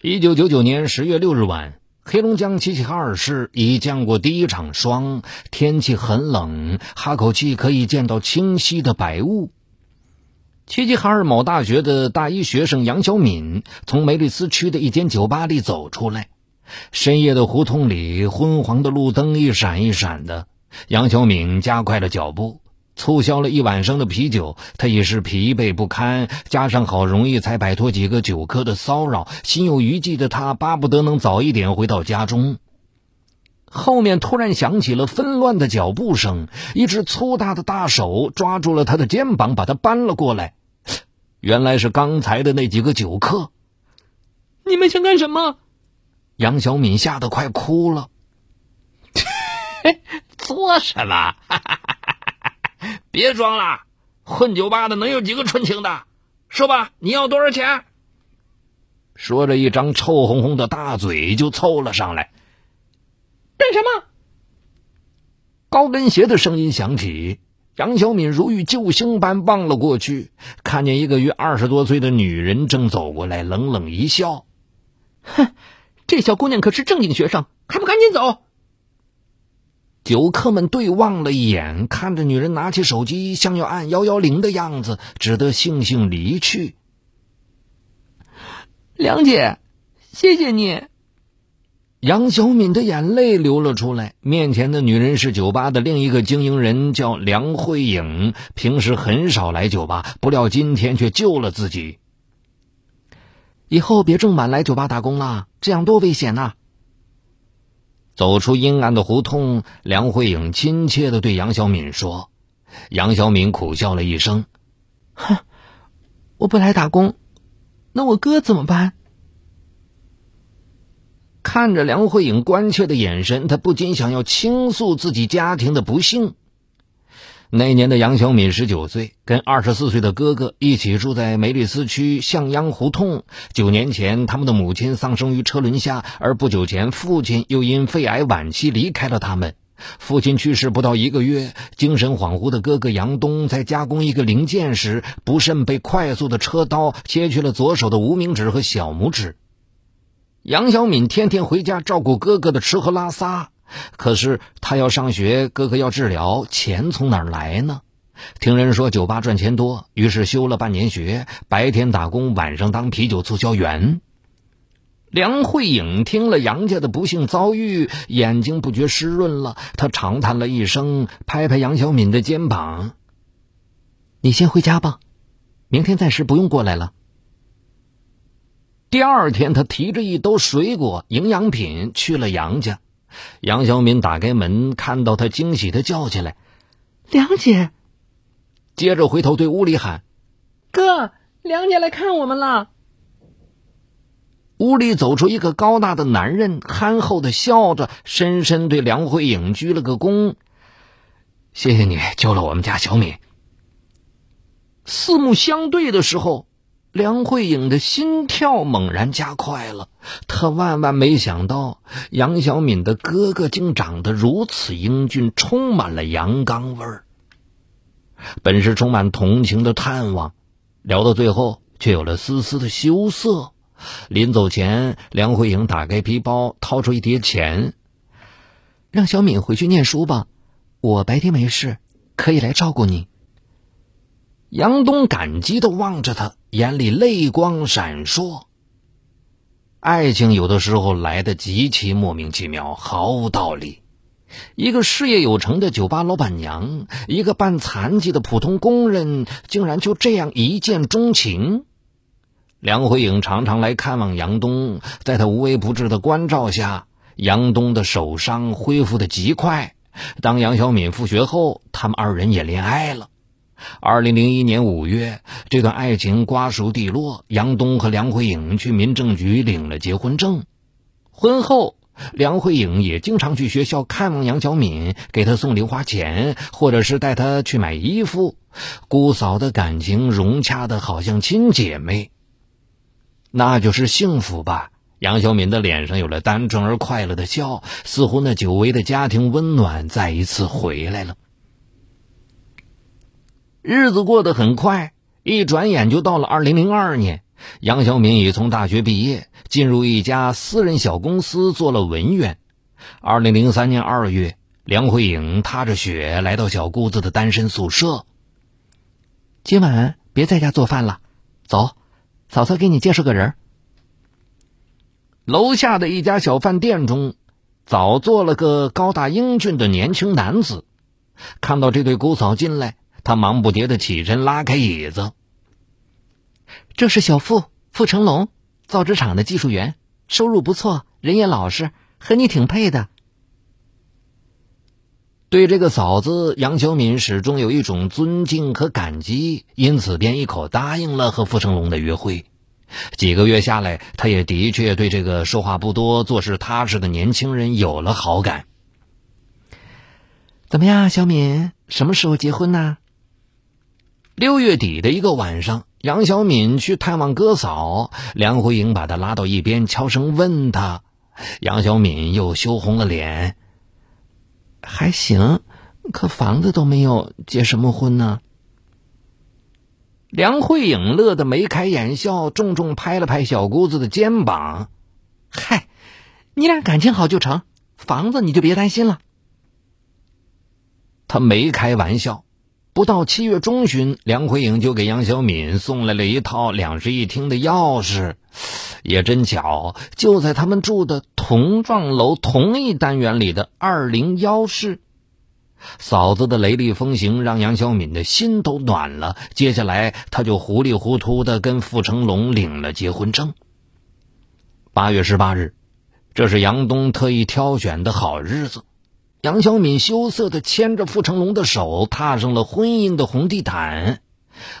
一九九九年十月六日晚，黑龙江齐齐哈尔市已降过第一场霜，天气很冷，哈口气可以见到清晰的白雾。齐齐哈尔某大学的大一学生杨小敏从梅里斯区的一间酒吧里走出来，深夜的胡同里，昏黄的路灯一闪一闪的。杨小敏加快了脚步。促销了一晚上的啤酒，他已是疲惫不堪，加上好容易才摆脱几个酒客的骚扰，心有余悸的他巴不得能早一点回到家中。后面突然响起了纷乱的脚步声，一只粗大的大手抓住了他的肩膀，把他搬了过来。原来是刚才的那几个酒客。你们想干什么？杨小敏吓得快哭了。做什么？别装了，混酒吧的能有几个纯情的？说吧，你要多少钱？说着，一张臭烘烘的大嘴就凑了上来。干什么？高跟鞋的声音响起，杨小敏如遇救星般望了过去，看见一个约二十多岁的女人正走过来，冷冷一笑：“ 哼，这小姑娘可是正经学生，还不赶紧走！”酒客们对望了一眼，看着女人拿起手机，像要按幺幺零的样子，只得悻悻离去。梁姐，谢谢你。杨小敏的眼泪流了出来。面前的女人是酒吧的另一个经营人，叫梁慧颖，平时很少来酒吧，不料今天却救了自己。以后别这么晚来酒吧打工了，这样多危险呐！走出阴暗的胡同，梁慧颖亲切的对杨小敏说：“杨小敏苦笑了一声，哼，我不来打工，那我哥怎么办？”看着梁慧颖关切的眼神，他不禁想要倾诉自己家庭的不幸。那年的杨小敏十九岁，跟二十四岁的哥哥一起住在梅里斯区向阳胡同。九年前，他们的母亲丧生于车轮下，而不久前，父亲又因肺癌晚期离开了他们。父亲去世不到一个月，精神恍惚的哥哥杨东在加工一个零件时，不慎被快速的车刀切去了左手的无名指和小拇指。杨小敏天天回家照顾哥哥的吃喝拉撒。可是他要上学，哥哥要治疗，钱从哪儿来呢？听人说酒吧赚钱多，于是休了半年学，白天打工，晚上当啤酒促销员。梁慧颖听了杨家的不幸遭遇，眼睛不觉湿润了。她长叹了一声，拍拍杨小敏的肩膀：“你先回家吧，明天暂时不用过来了。”第二天，他提着一兜水果、营养品去了杨家。杨小敏打开门，看到他，惊喜的叫起来：“梁姐！”接着回头对屋里喊：“哥，梁姐来看我们了。”屋里走出一个高大的男人，憨厚的笑着，深深对梁慧颖鞠了个躬：“谢谢你救了我们家小敏。”四目相对的时候。梁慧颖的心跳猛然加快了，她万万没想到杨小敏的哥哥竟长得如此英俊，充满了阳刚味儿。本是充满同情的探望，聊到最后却有了丝丝的羞涩。临走前，梁慧颖打开皮包，掏出一叠钱，让小敏回去念书吧，我白天没事，可以来照顾你。杨东感激的望着他。眼里泪光闪烁。爱情有的时候来的极其莫名其妙，毫无道理。一个事业有成的酒吧老板娘，一个半残疾的普通工人，竟然就这样一见钟情。梁慧颖常常来看望杨东，在他无微不至的关照下，杨东的手伤恢复的极快。当杨小敏复学后，他们二人也恋爱了。二零零一年五月，这段爱情瓜熟蒂落。杨东和梁慧颖去民政局领了结婚证。婚后，梁慧颖也经常去学校看望杨小敏，给她送零花钱，或者是带她去买衣服。姑嫂的感情融洽的好像亲姐妹，那就是幸福吧。杨小敏的脸上有了单纯而快乐的笑，似乎那久违的家庭温暖再一次回来了。日子过得很快，一转眼就到了二零零二年。杨小敏已从大学毕业，进入一家私人小公司做了文员。二零零三年二月，梁慧颖踏着雪来到小姑子的单身宿舍。今晚别在家做饭了，走，嫂嫂给你介绍个人。楼下的一家小饭店中，早坐了个高大英俊的年轻男子。看到这对姑嫂进来，他忙不迭的起身拉开椅子。这是小付付成龙，造纸厂的技术员，收入不错，人也老实，和你挺配的。对这个嫂子，杨小敏始终有一种尊敬和感激，因此便一口答应了和付成龙的约会。几个月下来，他也的确对这个说话不多、做事踏实的年轻人有了好感。怎么样，小敏，什么时候结婚呢？六月底的一个晚上，杨小敏去探望哥嫂，梁慧颖把她拉到一边，悄声问她。杨小敏又羞红了脸。还行，可房子都没有，结什么婚呢？梁慧颖乐得眉开眼笑，重重拍了拍小姑子的肩膀：“嗨，你俩感情好就成，房子你就别担心了。”他没开玩笑。不到七月中旬，梁奎颖就给杨小敏送来了一套两室一厅的钥匙。也真巧，就在他们住的同幢楼同一单元里的二零幺室。嫂子的雷厉风行让杨小敏的心都暖了。接下来，他就糊里糊涂的跟傅成龙领了结婚证。八月十八日，这是杨东特意挑选的好日子。杨小敏羞涩的牵着傅成龙的手，踏上了婚姻的红地毯。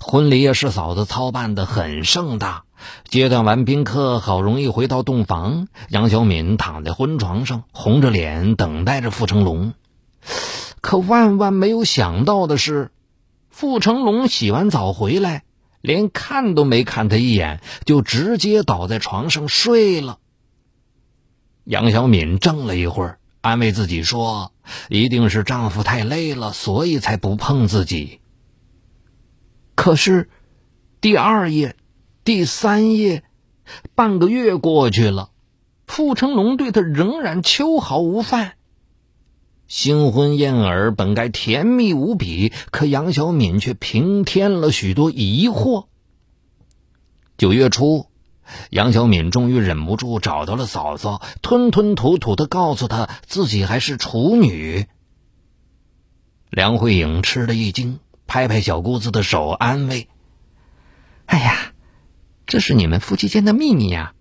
婚礼也是嫂子操办的很盛大。接待完宾客，好容易回到洞房，杨小敏躺在婚床上，红着脸等待着傅成龙。可万万没有想到的是，傅成龙洗完澡回来，连看都没看他一眼，就直接倒在床上睡了。杨小敏怔了一会儿。安慰自己说：“一定是丈夫太累了，所以才不碰自己。”可是，第二夜、第三夜，半个月过去了，傅成龙对她仍然秋毫无犯。新婚燕尔本该甜蜜无比，可杨小敏却平添了许多疑惑。九月初。杨小敏终于忍不住找到了嫂嫂，吞吞吐吐的告诉她自己还是处女。梁慧颖吃了一惊，拍拍小姑子的手，安慰：“哎呀，这是你们夫妻间的秘密呀，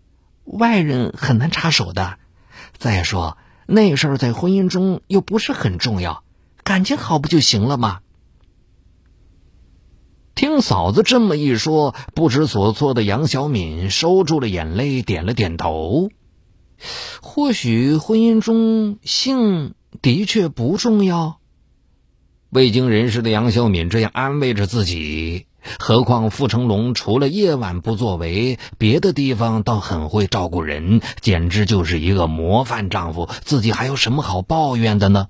外人很难插手的。再说那事儿在婚姻中又不是很重要，感情好不就行了吗？”听嫂子这么一说，不知所措的杨小敏收住了眼泪，点了点头。或许婚姻中性的确不重要。未经人事的杨小敏这样安慰着自己。何况傅成龙除了夜晚不作为，别的地方倒很会照顾人，简直就是一个模范丈夫。自己还有什么好抱怨的呢？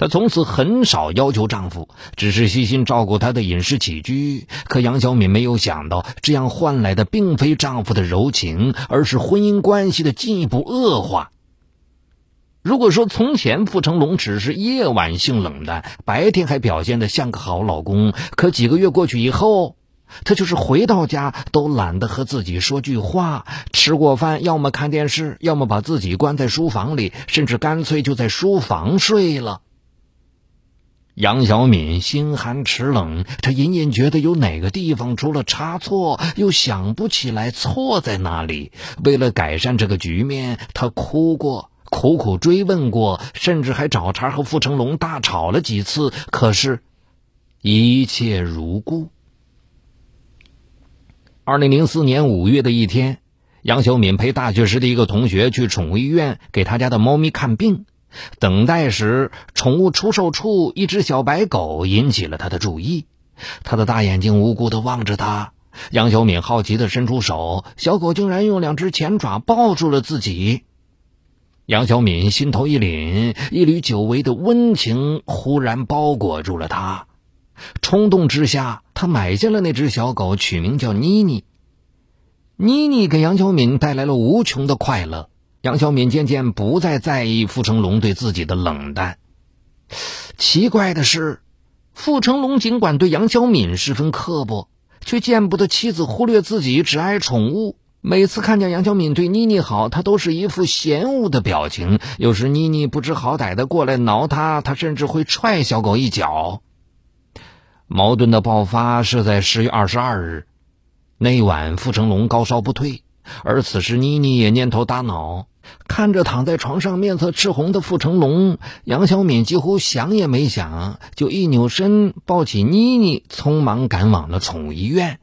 她从此很少要求丈夫，只是细心照顾她的饮食起居。可杨小敏没有想到，这样换来的并非丈夫的柔情，而是婚姻关系的进一步恶化。如果说从前傅成龙只是夜晚性冷淡，白天还表现的像个好老公，可几个月过去以后，他就是回到家都懒得和自己说句话，吃过饭要么看电视，要么把自己关在书房里，甚至干脆就在书房睡了。杨小敏心寒齿冷，她隐隐觉得有哪个地方出了差错，又想不起来错在哪里。为了改善这个局面，她哭过，苦苦追问过，甚至还找茬和傅成龙大吵了几次。可是，一切如故。二零零四年五月的一天，杨小敏陪大学时的一个同学去宠物医院给他家的猫咪看病。等待时，宠物出售处一只小白狗引起了他的注意。他的大眼睛无辜地望着他。杨小敏好奇地伸出手，小狗竟然用两只前爪抱住了自己。杨小敏心头一凛，一缕久违的温情忽然包裹住了他。冲动之下，他买下了那只小狗，取名叫妮妮。妮妮给杨小敏带来了无穷的快乐。杨小敏渐渐不再在意傅成龙对自己的冷淡。奇怪的是，傅成龙尽管对杨小敏十分刻薄，却见不得妻子忽略自己，只爱宠物。每次看见杨小敏对妮妮好，他都是一副嫌恶的表情。有时妮妮不知好歹的过来挠他，他甚至会踹小狗一脚。矛盾的爆发是在十月二十二日那晚，傅成龙高烧不退，而此时妮妮也蔫头耷脑，看着躺在床上面色赤红的傅成龙，杨小敏几乎想也没想，就一扭身抱起妮妮，匆忙赶往了宠物医院。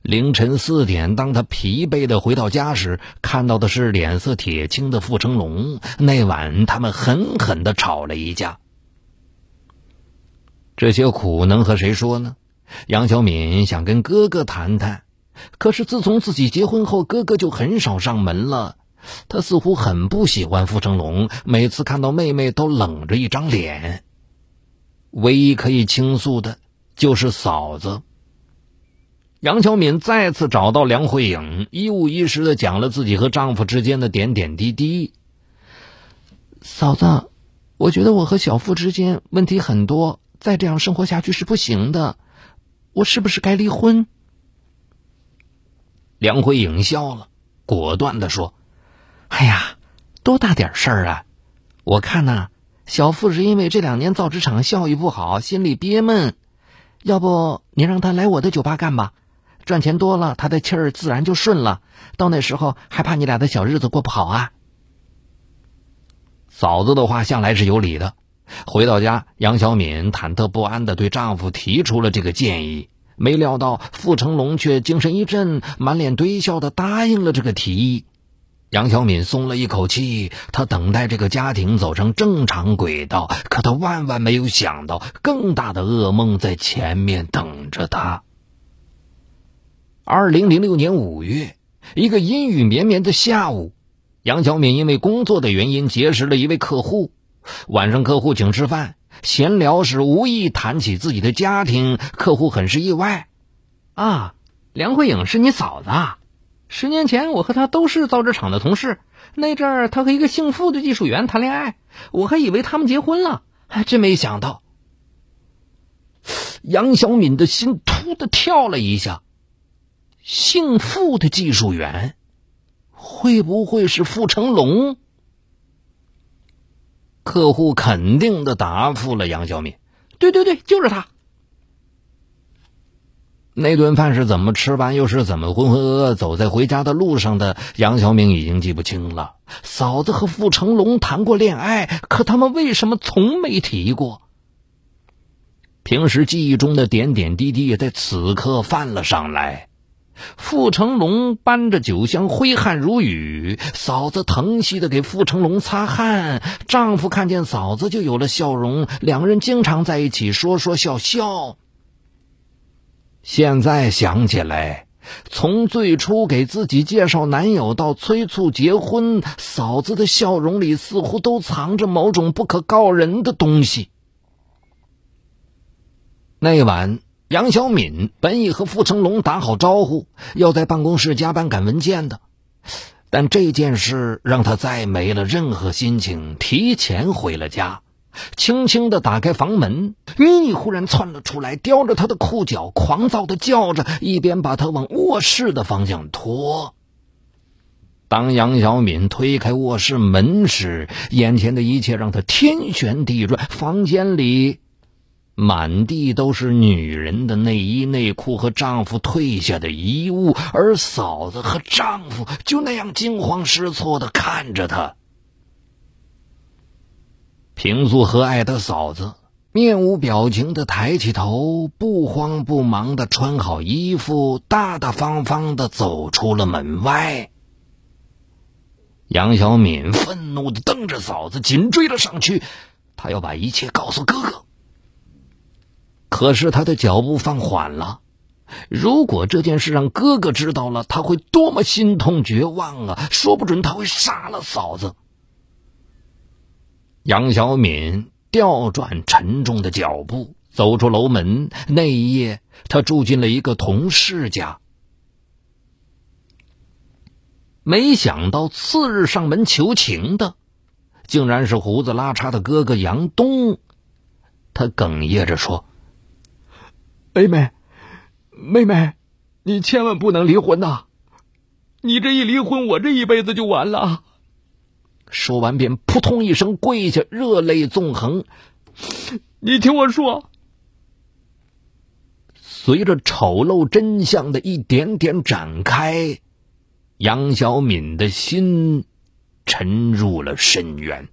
凌晨四点，当他疲惫的回到家时，看到的是脸色铁青的傅成龙。那晚，他们狠狠的吵了一架。这些苦能和谁说呢？杨小敏想跟哥哥谈谈，可是自从自己结婚后，哥哥就很少上门了。他似乎很不喜欢傅成龙，每次看到妹妹都冷着一张脸。唯一可以倾诉的，就是嫂子。杨小敏再次找到梁慧颖，一五一十的讲了自己和丈夫之间的点点滴滴。嫂子，我觉得我和小付之间问题很多。再这样生活下去是不行的，我是不是该离婚？梁慧颖笑了，果断的说：“哎呀，多大点事儿啊！我看呐，小付是因为这两年造纸厂效益不好，心里憋闷。要不你让他来我的酒吧干吧，赚钱多了，他的气儿自然就顺了。到那时候还怕你俩的小日子过不好啊？”嫂子的话向来是有理的。回到家，杨小敏忐忑不安的对丈夫提出了这个建议，没料到傅成龙却精神一振，满脸堆笑的答应了这个提议。杨小敏松了一口气，她等待这个家庭走上正常轨道，可她万万没有想到，更大的噩梦在前面等着她。二零零六年五月，一个阴雨绵绵的下午，杨小敏因为工作的原因结识了一位客户。晚上客户请吃饭，闲聊时无意谈起自己的家庭，客户很是意外。啊，梁慧颖是你嫂子？啊？十年前我和他都是造纸厂的同事，那阵儿他和一个姓傅的技术员谈恋爱，我还以为他们结婚了，还真没想到。杨小敏的心突的跳了一下，姓傅的技术员，会不会是傅成龙？客户肯定的答复了杨小敏：“对对对，就是他。”那顿饭是怎么吃完，又是怎么浑浑噩噩走在回家的路上的？杨小敏已经记不清了。嫂子和傅成龙谈过恋爱，可他们为什么从没提过？平时记忆中的点点滴滴也在此刻泛了上来。傅成龙搬着酒香，挥汗如雨。嫂子疼惜的给傅成龙擦汗，丈夫看见嫂子就有了笑容。两人经常在一起说说笑笑。现在想起来，从最初给自己介绍男友到催促结婚，嫂子的笑容里似乎都藏着某种不可告人的东西。那晚。杨小敏本已和傅成龙打好招呼，要在办公室加班赶文件的，但这件事让他再没了任何心情，提前回了家。轻轻的打开房门，妮妮忽然窜了出来，叼着他的裤脚，狂躁的叫着，一边把他往卧室的方向拖。当杨小敏推开卧室门时，眼前的一切让他天旋地转，房间里。满地都是女人的内衣内裤和丈夫褪下的衣物，而嫂子和丈夫就那样惊慌失措的看着她。平素和蔼的嫂子面无表情的抬起头，不慌不忙的穿好衣服，大大方方的走出了门外。杨小敏愤怒的瞪着嫂子，紧追了上去，她要把一切告诉哥哥。可是他的脚步放缓了。如果这件事让哥哥知道了，他会多么心痛绝望啊！说不准他会杀了嫂子。杨小敏调转沉重的脚步，走出楼门。那一夜，他住进了一个同事家。没想到次日上门求情的，竟然是胡子拉碴的哥哥杨东。他哽咽着说：“妹妹，妹妹，你千万不能离婚呐！你这一离婚，我这一辈子就完了。”说完，便扑通一声跪下，热泪纵横。你听我说，随着丑陋真相的一点点展开，杨小敏的心沉入了深渊。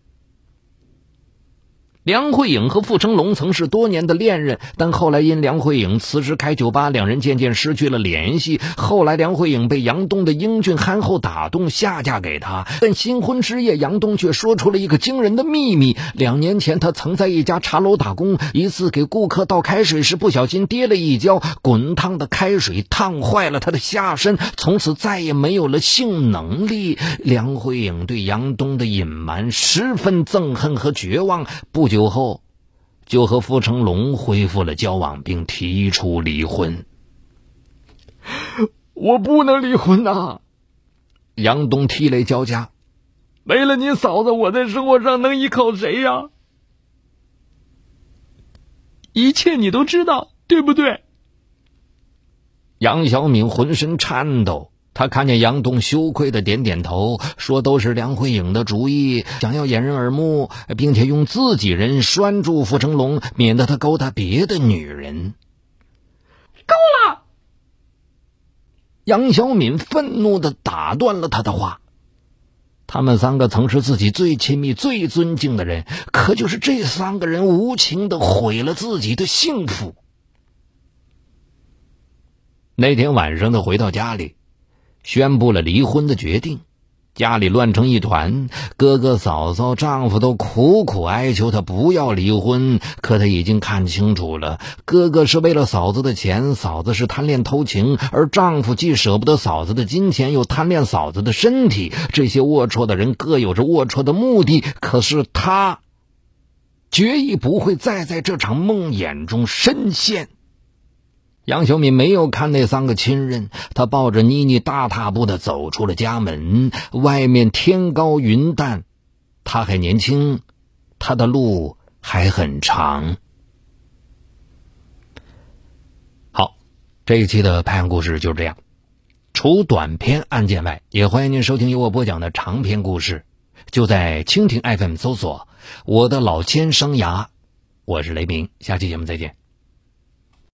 梁慧颖和傅成龙曾是多年的恋人，但后来因梁慧颖辞职开酒吧，两人渐渐失去了联系。后来，梁慧颖被杨东的英俊憨厚打动，下嫁给他。但新婚之夜，杨东却说出了一个惊人的秘密：两年前，他曾在一家茶楼打工，一次给顾客倒开水时不小心跌了一跤，滚烫的开水烫坏了他的下身，从此再也没有了性能力。梁慧颖对杨东的隐瞒十分憎恨和绝望。不。酒后，就和傅成龙恢复了交往，并提出离婚。我不能离婚呐！杨东涕泪交加，没了你嫂子，我在生活上能依靠谁呀？一切你都知道，对不对？杨小敏浑身颤抖。他看见杨东羞愧的点点头，说：“都是梁慧颖的主意，想要掩人耳目，并且用自己人拴住傅成龙，免得他勾搭别的女人。”够了！杨小敏愤怒的打断了他的话。他们三个曾是自己最亲密、最尊敬的人，可就是这三个人无情的毁了自己的幸福。那天晚上，他回到家里。宣布了离婚的决定，家里乱成一团。哥哥、嫂嫂、丈夫都苦苦哀求她不要离婚，可她已经看清楚了：哥哥是为了嫂子的钱，嫂子是贪恋偷情，而丈夫既舍不得嫂子的金钱，又贪恋嫂子的身体。这些龌龊的人各有着龌龊的目的，可是他决意不会再在这场梦魇中深陷。杨小敏没有看那三个亲人，她抱着妮妮大踏步的走出了家门。外面天高云淡，她还年轻，她的路还很长。好，这一期的拍案故事就是这样。除短篇案件外，也欢迎您收听由我播讲的长篇故事，就在蜻蜓 FM 搜索“我的老千生涯”。我是雷鸣，下期节目再见。